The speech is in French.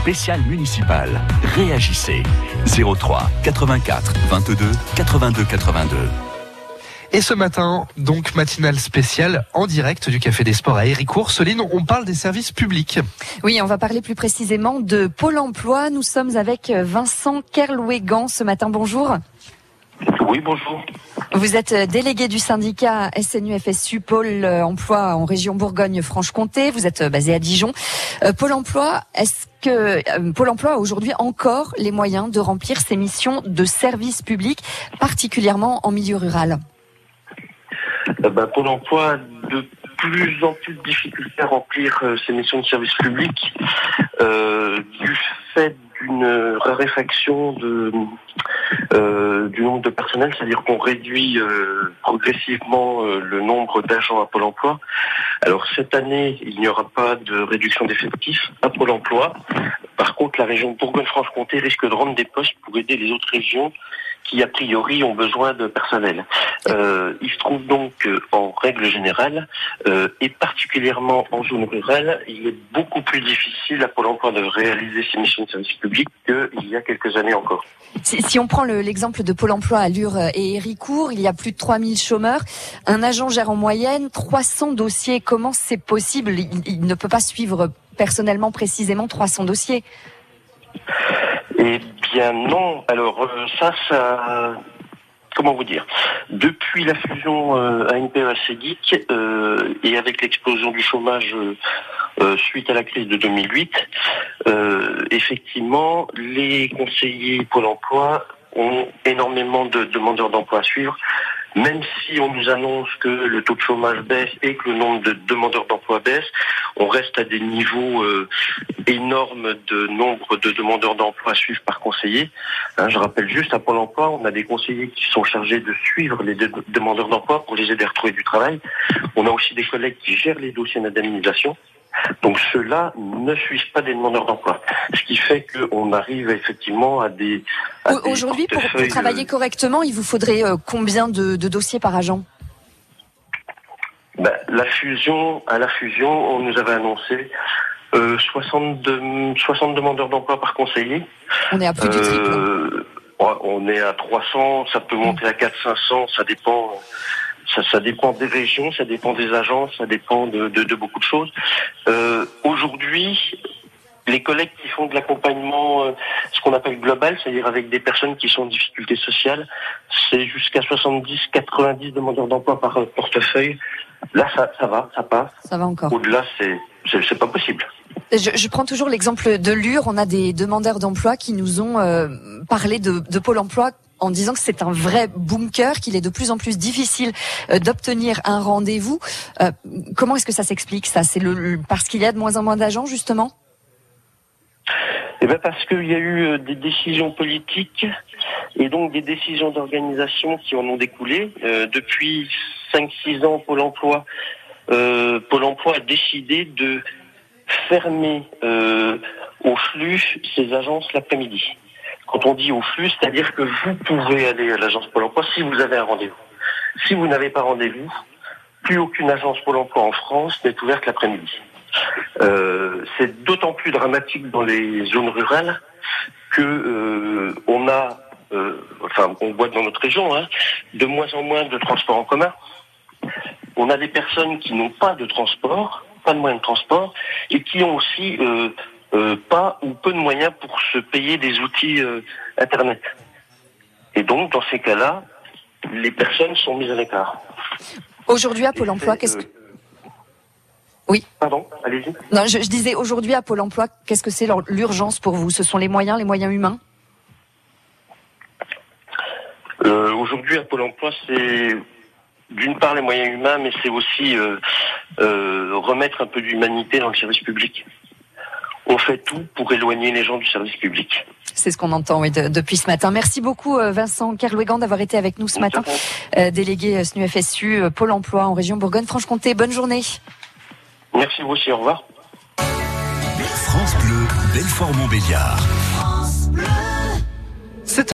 spécial municipal. Réagissez. 03 84 22 82 82. Et ce matin, donc matinale spéciale en direct du Café des Sports à Héricourt. Céline, on parle des services publics. Oui, on va parler plus précisément de Pôle emploi. Nous sommes avec Vincent Kerlouégan ce matin. Bonjour. Oui, bonjour. Vous êtes délégué du syndicat SNU-FSU Pôle emploi en région Bourgogne-Franche-Comté. Vous êtes basé à Dijon. Euh, Pôle emploi, est-ce que euh, Pôle emploi a aujourd'hui encore les moyens de remplir ses missions de service public, particulièrement en milieu rural? Euh, ben, Pôle emploi a de plus en plus de difficultés à remplir euh, ses missions de service public euh, du fait d'une raréfaction de, euh, du nombre de personnel, c'est-à-dire qu'on réduit euh, progressivement euh, le nombre d'agents à Pôle emploi. Alors cette année, il n'y aura pas de réduction d'effectifs à Pôle emploi. Par contre, la région Bourgogne-Franche-Comté risque de rendre des postes pour aider les autres régions qui a priori ont besoin de personnel. Euh, il se trouve donc qu'en règle générale, euh, et particulièrement en zone rurale, il est beaucoup plus difficile à Pôle emploi de réaliser ses missions de service public qu'il y a quelques années encore. si, on prend le- l'exemple de Pôle emploi à Lure et Héricourt, il y a plus de 3000 chômeurs. Un agent gère en moyenne 300 dossiers. Comment c'est possible? Il ne peut pas suivre personnellement précisément 300 dossiers. Eh bien non. Alors euh, ça, ça, comment vous dire? Depuis la fusion euh, ANPE-ACGIC euh, et avec l'explosion du chômage euh, euh, suite à la crise de 2008, euh, effectivement, les conseillers Pôle Emploi ont énormément de demandeurs d'emploi à suivre. Même si on nous annonce que le taux de chômage baisse et que le nombre de demandeurs d'emploi baisse, on reste à des niveaux euh, énormes de nombre de demandeurs d'emploi à par conseiller. Hein, je rappelle juste, à Pôle emploi, on a des conseillers qui sont chargés de suivre les de- demandeurs d'emploi pour les aider à retrouver du travail. On a aussi des collègues qui gèrent les dossiers d'indemnisation. Donc ceux-là ne suivent pas des demandeurs d'emploi. Ce qui fait qu'on arrive effectivement à des... Aujourd'hui, pour, travailler euh, correctement, il vous faudrait euh, combien de, de dossiers par agent? Ben, la fusion, à la fusion, on nous avait annoncé euh, 62, 60 demandeurs d'emploi par conseiller. On est à plus du triple. Euh, ouais, on est à 300, ça peut monter à 4 500, ça dépend. Ça, ça dépend des régions, ça dépend des agences, ça dépend de, de, de beaucoup de choses. Euh, Aujourd'hui, les collègues qui font de l'accompagnement, euh, ce qu'on appelle global, c'est-à-dire avec des personnes qui sont en difficulté sociale, c'est jusqu'à 70, 90 demandeurs d'emploi par euh, portefeuille. Là, ça, ça va, ça passe. Ça va encore. Au-delà, c'est pas possible. Je, je prends toujours l'exemple de Lure. On a des demandeurs d'emploi qui nous ont euh, parlé de, de Pôle emploi en disant que c'est un vrai bunker, qu'il est de plus en plus difficile euh, d'obtenir un rendez-vous. Euh, comment est-ce que ça s'explique ça? C'est parce qu'il y a de moins en moins d'agents justement? Eh ben parce qu'il y a eu euh, des décisions politiques et donc des décisions d'organisation qui en ont découlé. Depuis 5-6 ans, Pôle Emploi, Pôle Emploi a décidé de fermer au flux ces agences l'après-midi. Quand on dit au flux, c'est-à-dire que vous pouvez aller à l'agence Pôle Emploi si vous avez un rendez-vous. Si vous n'avez pas rendez-vous, plus aucune agence Pôle Emploi en France n'est ouverte l'après-midi. Euh, c'est d'autant plus dramatique dans les zones rurales que euh, on a, euh, enfin on voit dans notre région, hein, de moins en moins de transports en commun. On a des personnes qui n'ont pas de transport, pas de moyens de transport, et qui ont aussi euh, pas ou peu de moyens pour se payer des outils euh, Internet. Et donc dans ces cas-là, les personnes sont mises à l'écart. Aujourd'hui à Pôle emploi, qu'est-ce que... euh, Oui. Pardon, allez-y. Non, je, je disais aujourd'hui à Pôle emploi, qu'est-ce que c'est l'ur- l'urgence pour vous? Ce sont les moyens, les moyens humains? Euh, Aujourd'hui, à Pôle emploi, c'est d'une part les moyens humains, mais c'est aussi euh, euh, remettre un peu d'humanité dans le service public. On fait tout pour éloigner les gens du service public. C'est ce qu'on entend oui, de- depuis ce matin. Merci beaucoup euh, Vincent Kerlouégan d'avoir été avec nous ce matin, euh, délégué euh, SNU-FSU Pôle emploi en région Bourgogne-Franche-Comté. Bonne journée. Merci vous aussi, au revoir. France Bleu, Belfort-Montbéliard.